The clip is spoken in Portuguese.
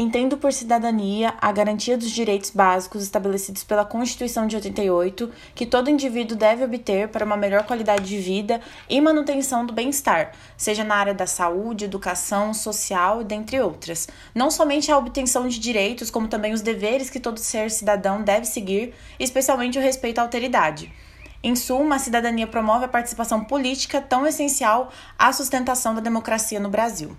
Entendo por cidadania a garantia dos direitos básicos estabelecidos pela Constituição de 88, que todo indivíduo deve obter para uma melhor qualidade de vida e manutenção do bem-estar, seja na área da saúde, educação, social e dentre outras. Não somente a obtenção de direitos, como também os deveres que todo ser cidadão deve seguir, especialmente o respeito à alteridade. Em suma, a cidadania promove a participação política tão essencial à sustentação da democracia no Brasil.